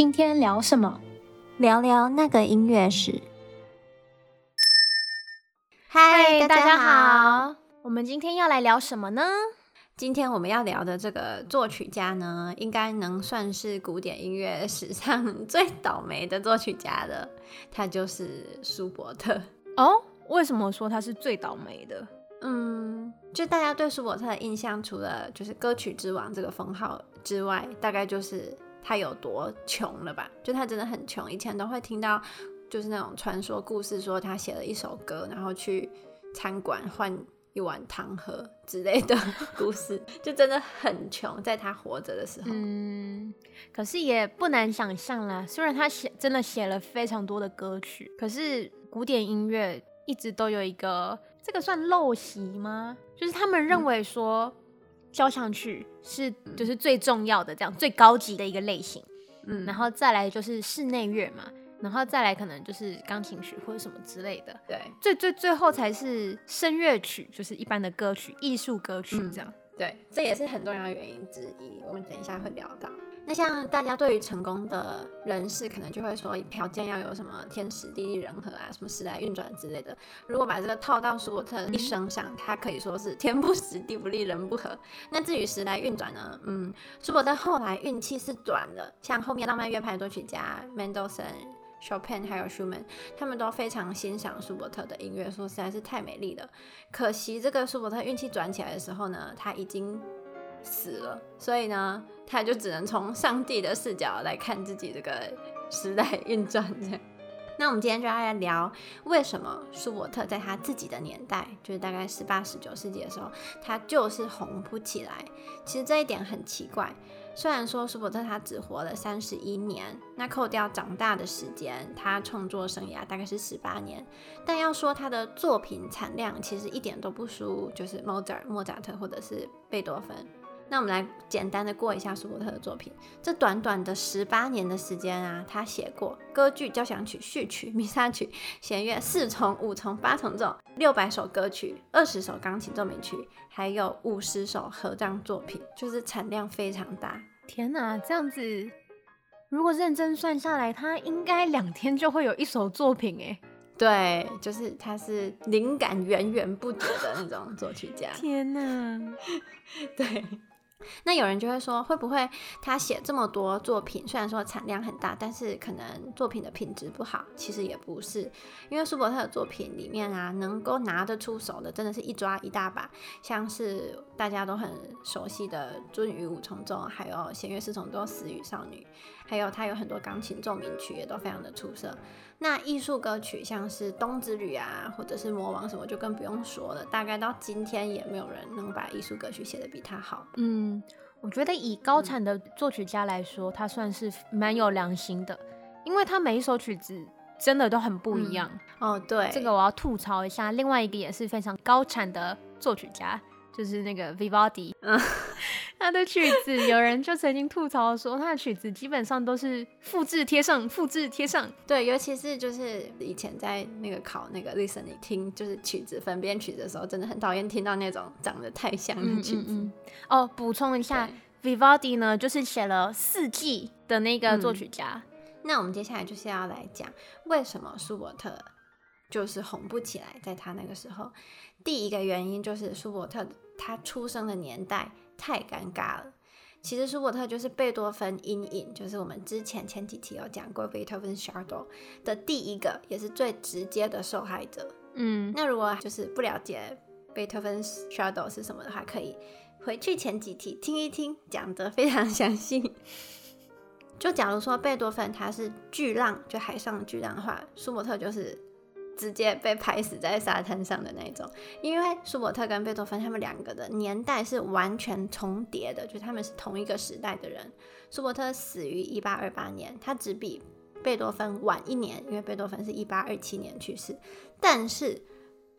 今天聊什么？聊聊那个音乐史。嗨，大家好。我们今天要来聊什么呢？今天我们要聊的这个作曲家呢，应该能算是古典音乐史上最倒霉的作曲家了。他就是舒伯特。哦，为什么说他是最倒霉的？嗯，就大家对舒伯特的印象，除了就是歌曲之王这个封号之外，大概就是。他有多穷了吧？就他真的很穷，以前都会听到，就是那种传说故事，说他写了一首歌，然后去餐馆换一碗汤喝之类的故事，就真的很穷，在他活着的时候。嗯，可是也不难想象啦，虽然他写真的写了非常多的歌曲，可是古典音乐一直都有一个，这个算陋习吗？就是他们认为说。嗯交响曲是就是最重要的，这样最高级的一个类型，嗯，然后再来就是室内乐嘛，然后再来可能就是钢琴曲或者什么之类的，对，最最最后才是声乐曲，就是一般的歌曲、艺术歌曲这样，嗯，对，这也是很重要的原因之一，我们等一下会聊到。那像大家对于成功的人士，可能就会说条件要有什么天时地利人和啊，什么时来运转之类的。如果把这个套到舒伯特一生上，他可以说是天不时地不利人不和。那至于时来运转呢？嗯，舒伯特后来运气是转的，像后面浪漫乐派作曲家 Mendelssohn、Chopin 还有 Schumann，他们都非常欣赏舒伯特的音乐，说实在是太美丽了。可惜这个舒伯特运气转起来的时候呢，他已经。死了，所以呢，他就只能从上帝的视角来看自己这个时代运转这样。那我们今天就要来聊，为什么舒伯特在他自己的年代，就是大概十八、十九世纪的时候，他就是红不起来。其实这一点很奇怪。虽然说舒伯特他只活了三十一年，那扣掉长大的时间，他创作生涯大概是十八年。但要说他的作品产量，其实一点都不输，就是莫扎莫扎特或者是贝多芬。那我们来简单的过一下舒伯特的作品。这短短的十八年的时间啊，他写过歌剧、交响曲、序曲、弥撒曲、弦乐四重、五重、八重奏，六百首歌曲，二十首钢琴奏鸣曲，还有五十首合唱作品，就是产量非常大。天哪，这样子如果认真算下来，他应该两天就会有一首作品诶。对，就是他是灵感源源不绝的那种作曲家。天哪，对。那有人就会说，会不会他写这么多作品，虽然说产量很大，但是可能作品的品质不好？其实也不是，因为舒伯特的作品里面啊，能够拿得出手的，真的是一抓一大把，像是大家都很熟悉的《鱒鱼五重奏》，还有弦乐四重奏《死与少女》，还有他有很多钢琴奏鸣曲也都非常的出色。那艺术歌曲像是《冬之旅》啊，或者是《魔王》什么，就更不用说了。大概到今天也没有人能把艺术歌曲写得比他好。嗯，我觉得以高产的作曲家来说，嗯、他算是蛮有良心的，因为他每一首曲子真的都很不一样。嗯、哦，对，这个我要吐槽一下。另外一个也是非常高产的作曲家。就是那个 Vivaldi，嗯，他的曲子，有人就曾经吐槽说，他的曲子基本上都是复制贴上，复制贴上。对，尤其是就是以前在那个考那个 listening 听，就是曲子分辨曲子的时候，真的很讨厌听到那种长得太像的曲子。嗯嗯嗯、哦，补充一下，Vivaldi 呢，就是写了四季的那个作曲家。嗯、那我们接下来就是要来讲，为什么舒伯特就是红不起来，在他那个时候。第一个原因就是舒伯特他出生的年代太尴尬了。其实舒伯特就是贝多芬阴影，就是我们之前前几期有讲过贝多芬 shadow 的第一个也是最直接的受害者。嗯，那如果就是不了解贝多芬 shadow 是什么的话，可以回去前几期听一听，讲得非常详细。就假如说贝多芬他是巨浪，就海上巨浪的话，舒伯特就是。直接被拍死在沙滩上的那种，因为舒伯特跟贝多芬他们两个的年代是完全重叠的，就他们是同一个时代的人。舒伯特死于一八二八年，他只比贝多芬晚一年，因为贝多芬是一八二七年去世。但是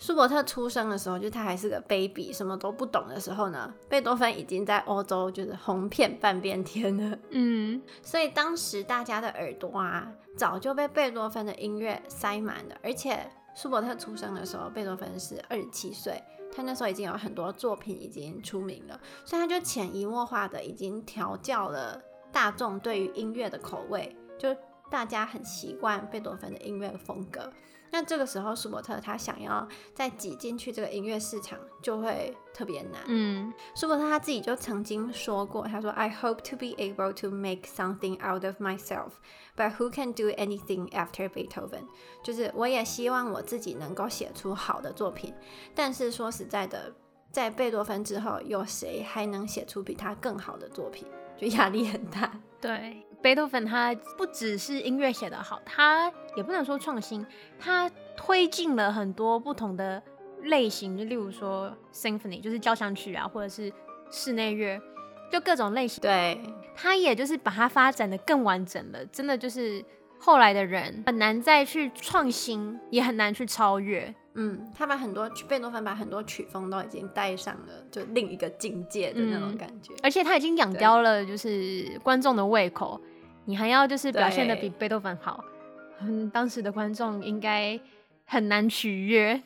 舒伯特出生的时候，就他还是个 baby，什么都不懂的时候呢，贝多芬已经在欧洲就是红遍半边天了。嗯，所以当时大家的耳朵啊。早就被贝多芬的音乐塞满了，而且舒伯特出生的时候，贝多芬是二十七岁，他那时候已经有很多作品已经出名了，所以他就潜移默化的已经调教了大众对于音乐的口味，就大家很习惯贝多芬的音乐风格。那这个时候，舒伯特他想要再挤进去这个音乐市场，就会特别难。嗯，舒伯特他自己就曾经说过，他说：“I hope to be able to make something out of myself, but who can do anything after Beethoven？” 就是我也希望我自己能够写出好的作品，但是说实在的，在贝多芬之后，有谁还能写出比他更好的作品？就压力很大。对。贝多芬他不只是音乐写得好，他也不能说创新，他推进了很多不同的类型，就例如说 symphony，就是交响曲啊，或者是室内乐，就各种类型。对，他也就是把它发展的更完整了，真的就是后来的人很难再去创新，也很难去超越。嗯，他把很多贝多芬把很多曲风都已经带上了，就另一个境界的那种感觉。嗯，而且他已经养刁了，就是观众的胃口。你还要就是表现的比贝多芬好，嗯，当时的观众应该很难取悦。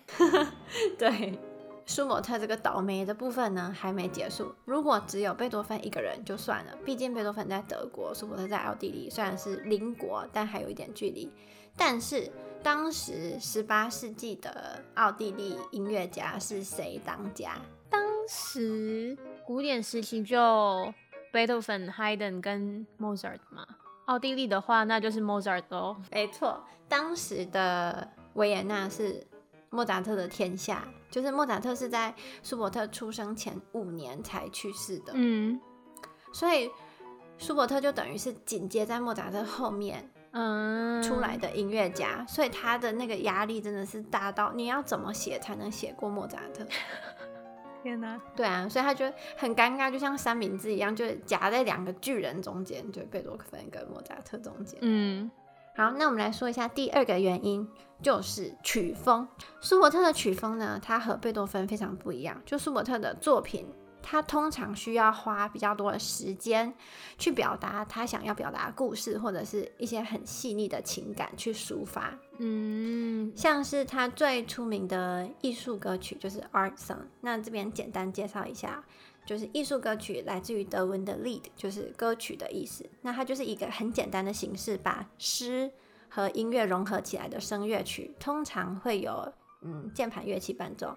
对，舒伯特这个倒霉的部分呢还没结束。如果只有贝多芬一个人就算了，毕竟贝多芬在德国，舒伯特在奥地利，虽然是邻国，但还有一点距离。但是当时十八世纪的奥地利音乐家是谁当家？当时古典时期就贝多芬、海顿跟莫扎特嘛。奥地利的话，那就是莫扎特哦。没错，当时的维也纳是莫扎特的天下，就是莫扎特是在舒伯特出生前五年才去世的。嗯，所以舒伯特就等于是紧接在莫扎特后面，嗯，出来的音乐家，嗯，所以他的那个压力真的是大到你要怎么写才能写过莫扎特？天哪，对啊，所以他觉得很尴尬，就像三明治一样，就夹在两个巨人中间，就贝多芬跟莫扎特中间。嗯，好，那我们来说一下第二个原因，就是曲风。舒伯特的曲风呢，它和贝多芬非常不一样。就舒伯特的作品。他通常需要花比较多的时间去表达他想要表达的故事，或者是一些很细腻的情感去抒发。嗯，像是他最出名的艺术歌曲就是 Art Song。那这边简单介绍一下，就是艺术歌曲来自于德文的 Lead，就是歌曲的意思。那它就是一个很简单的形式，把诗和音乐融合起来的声乐曲，通常会有嗯键盘乐器伴奏。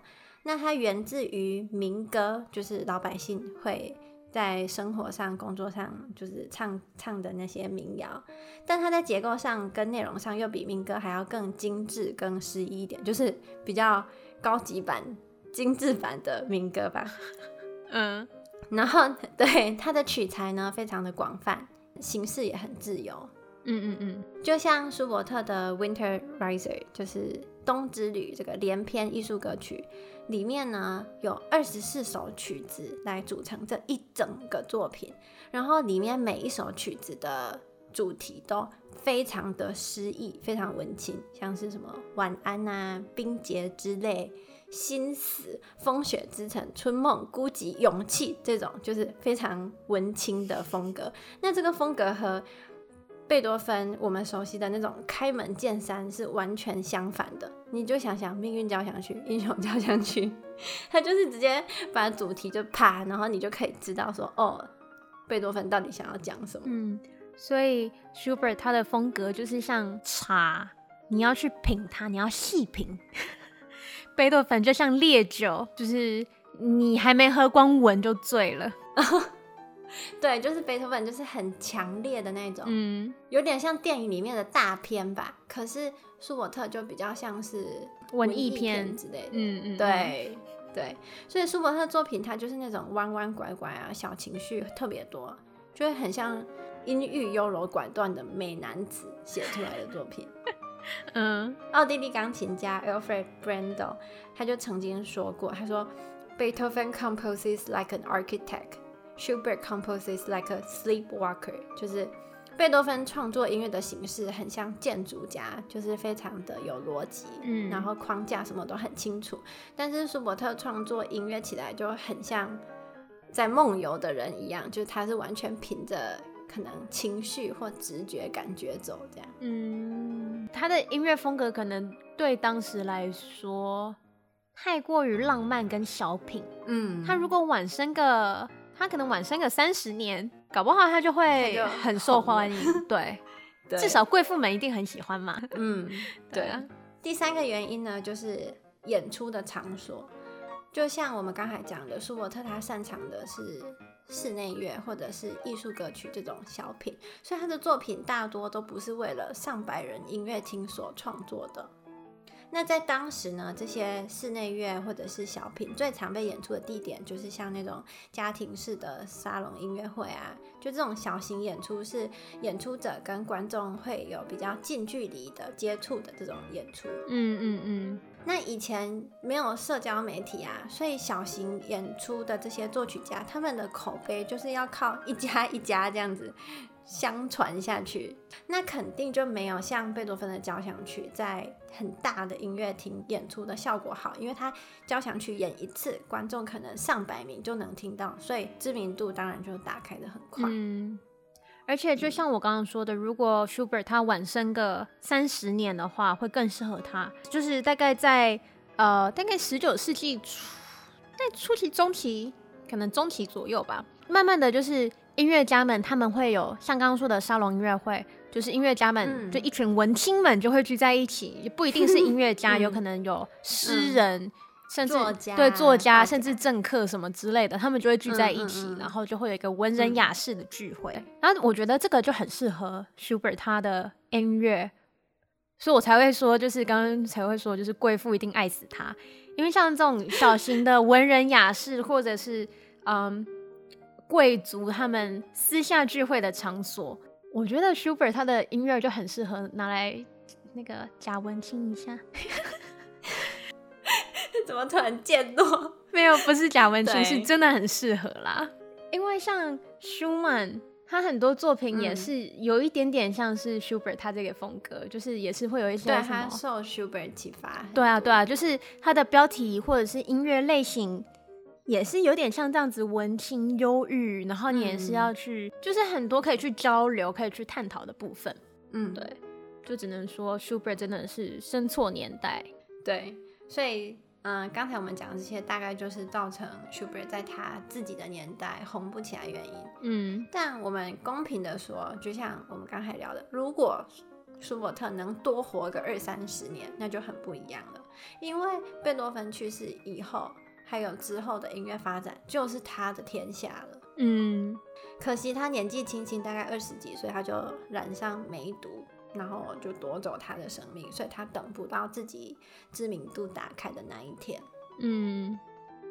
那它源自于民歌，就是老百姓会在生活上、工作上就是唱唱的那些民谣，但它在结构上跟内容上又比民歌还要更精致、更诗意一点，就是比较高级版、精致版的民歌吧。嗯，然后对它的取材呢，非常的广泛，形式也很自由。嗯嗯嗯，就像舒伯特的《Winter Reise》，就是冬之旅这个连篇艺术歌曲。里面呢有二十四首曲子来组成这一整个作品，然后里面每一首曲子的主题都非常的诗意，非常文青，像是什么晚安啊、冰结之泪、心死、风雪之城、春梦、孤寂、勇气这种，就是非常文青的风格。那这个风格和贝多芬我们熟悉的那种开门见山是完全相反的。你就想想《命运交响曲》《英雄交响曲》，他就是直接把主题就啪，然后你就可以知道说，哦，贝多芬到底想要讲什么。嗯，所以 Schubert 他的风格就是像茶，你要去品它，你要细品。贝多芬就像烈酒，就是你还没喝光闻就醉了。对，就是贝多芬，就是很强烈的那种，嗯，有点像电影里面的大片吧。可是舒伯特就比较像是文艺片之类的，嗯嗯，对对。所以舒伯特作品，他就是那种弯弯拐拐啊，小情绪特别多，就会很像阴郁优柔寡断的美男子写出来的作品。嗯，奥地利钢琴家 Alfred Brendel 他就曾经说过，他说：“Beethoven composes like an architect。” Schubert composes like a sleepwalker，就是贝多芬创作音乐的形式很像建筑家，就是非常的有逻辑，嗯，然后框架什么都很清楚。但是舒伯特创作音乐起来就很像在梦游的人一样，就是他是完全凭着可能情绪或直觉感觉走这样。嗯，他的音乐风格可能对当时来说太过于浪漫跟小品。嗯，他如果晚生个。他可能晚生个三十年，搞不好他就会很受欢迎。对，至少贵妇们一定很喜欢嘛。嗯，对。对啊。第三个原因呢，就是演出的场所。就像我们刚才讲的，舒伯特他擅长的是室内乐或者是艺术歌曲这种小品，所以他的作品大多都不是为了上百人音乐厅所创作的。那在当时呢，这些室内乐或者是小品最常被演出的地点，就是像那种家庭式的沙龙音乐会啊，就这种小型演出，是演出者跟观众会有比较近距离的接触的这种演出。嗯嗯嗯。那以前没有社交媒体啊，所以小型演出的这些作曲家，他们的口碑就是要靠一家一家这样子。相传下去，那肯定就没有像贝多芬的交响曲在很大的音乐厅演出的效果好，因为他交响曲演一次，观众可能上百名就能听到，所以知名度当然就打开得很快。嗯，而且就像我刚刚说的，如果 Schubert 他晚生个三十年的话，会更适合他，就是大概在呃大概十九世纪初，在初期、中期，可能中期左右吧，慢慢的就是。音乐家们他们会有像刚刚说的沙龙音乐会，就是音乐家们、嗯、就一群文青们就会聚在一起，也不一定是音乐家、嗯，有可能有诗人，嗯、甚至作家。对作家，甚至政客什么之类的，他们就会聚在一起，然后就会有一个文人雅士的聚会、嗯。然后我觉得这个就很适合 Schubert 他的音乐，所以我才会说，就是刚刚才会说，就是贵妇一定爱死他，因为像这种小型的文人雅士，或者是嗯。贵族他们私下聚会的场所，我觉得 Schubert 他的音乐就很适合拿来那个假文青一下。怎么突然渐落？没有，不是假文青，是真的很适合啦。因为像舒曼，他很多作品也是有一点点像是 Schubert 他这个风格，就是也是会有一些。对，他受 Schubert 启发。对啊，对啊，就是他的标题或者是音乐类型。也是有点像这样子文青忧郁，然后你也是要去、嗯，就是很多可以去交流、可以去探讨的部分。嗯，对，就只能说 Schubert 真的是生错年代。对，所以嗯，刚才我们讲的这些大概就是造成 Schubert 在他自己的年代红不起来原因。嗯，但我们公平的说，就像我们刚才聊的，如果舒伯特能多活个二三十年，那就很不一样了。因为贝多芬去世以后。还有之后的音乐发展，就是他的天下了。嗯，可惜他年纪轻轻，大概二十几岁，他就染上梅毒，然后就夺走他的生命，所以他等不到自己知名度打开的那一天。嗯。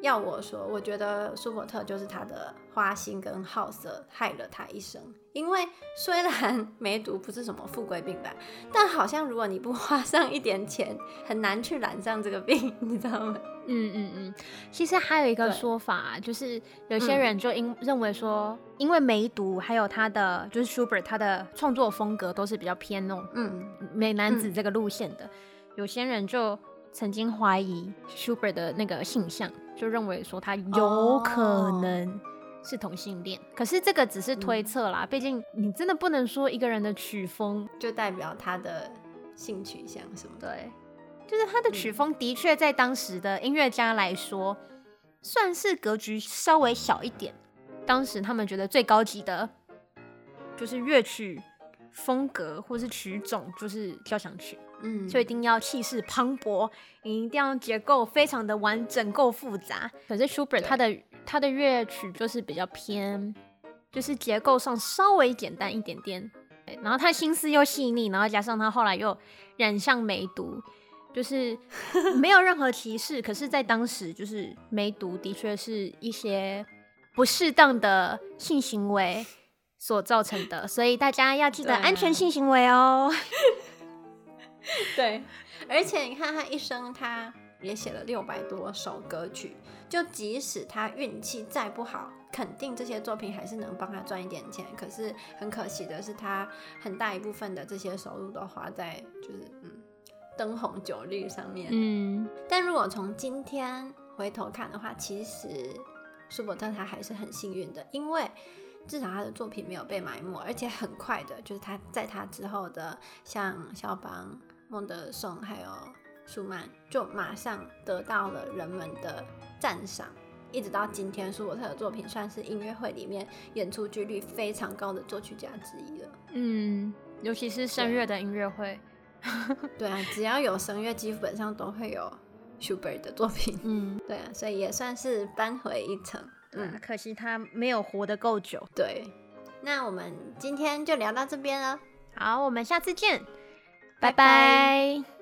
要我说，我觉得舒伯特就是他的花心跟好色害了他一生。因为虽然 梅毒不是什么富贵病吧，但好像如果你不花上一点钱，很难去染上这个病，你知道吗？嗯嗯嗯。其实还有一个说法，就是有些人就因认为说，因为梅毒还有他的就是舒伯特他的创作风格都是比较偏那种嗯美男子这个路线的，嗯、有些人就曾经怀疑舒伯特的那个性向。就认为说他有可能是同性恋，oh. 可是这个只是推测啦。毕、嗯、竟你真的不能说一个人的曲风就代表他的性取向什么的。对，就是他的曲风的确在当时的音乐家来说，算是格局稍微小一点。当时他们觉得最高级的，就是乐曲风格或是曲种，就是交响曲。嗯，就一定要气势磅礴，你一定要结构非常的完整，够复杂。可是 Schubert 他的他的乐曲就是比较偏，就是结构上稍微简单一点点。然后他心思又细腻，然后加上他后来又染上梅毒，就是没有任何歧视。可是，在当时，就是梅毒的确是一些不适当的性行为所造成的，所以大家要记得安全性行为哦。对，而且你看他一生，他也写了六百多首歌曲。就即使他运气再不好，肯定这些作品还是能帮他赚一点钱。可是很可惜的是，他很大一部分的这些收入都花在就是嗯灯红酒绿上面。嗯，但如果从今天回头看的话，其实舒伯特他还是很幸运的，因为至少他的作品没有被埋没，而且很快的，就是他在他之后的像肖邦。孟德松还有舒曼就马上得到了人们的赞赏，一直到今天，舒伯特的作品算是音乐会里面演出几率非常高的作曲家之一了。嗯，尤其是声乐的音乐会。对啊，只要有声乐，基本上都会有 Schubert 的作品。嗯，对啊，所以也算是扳回一城。嗯，可惜他没有活得够久。对，那我们今天就聊到这边了。好，我们下次见，拜拜。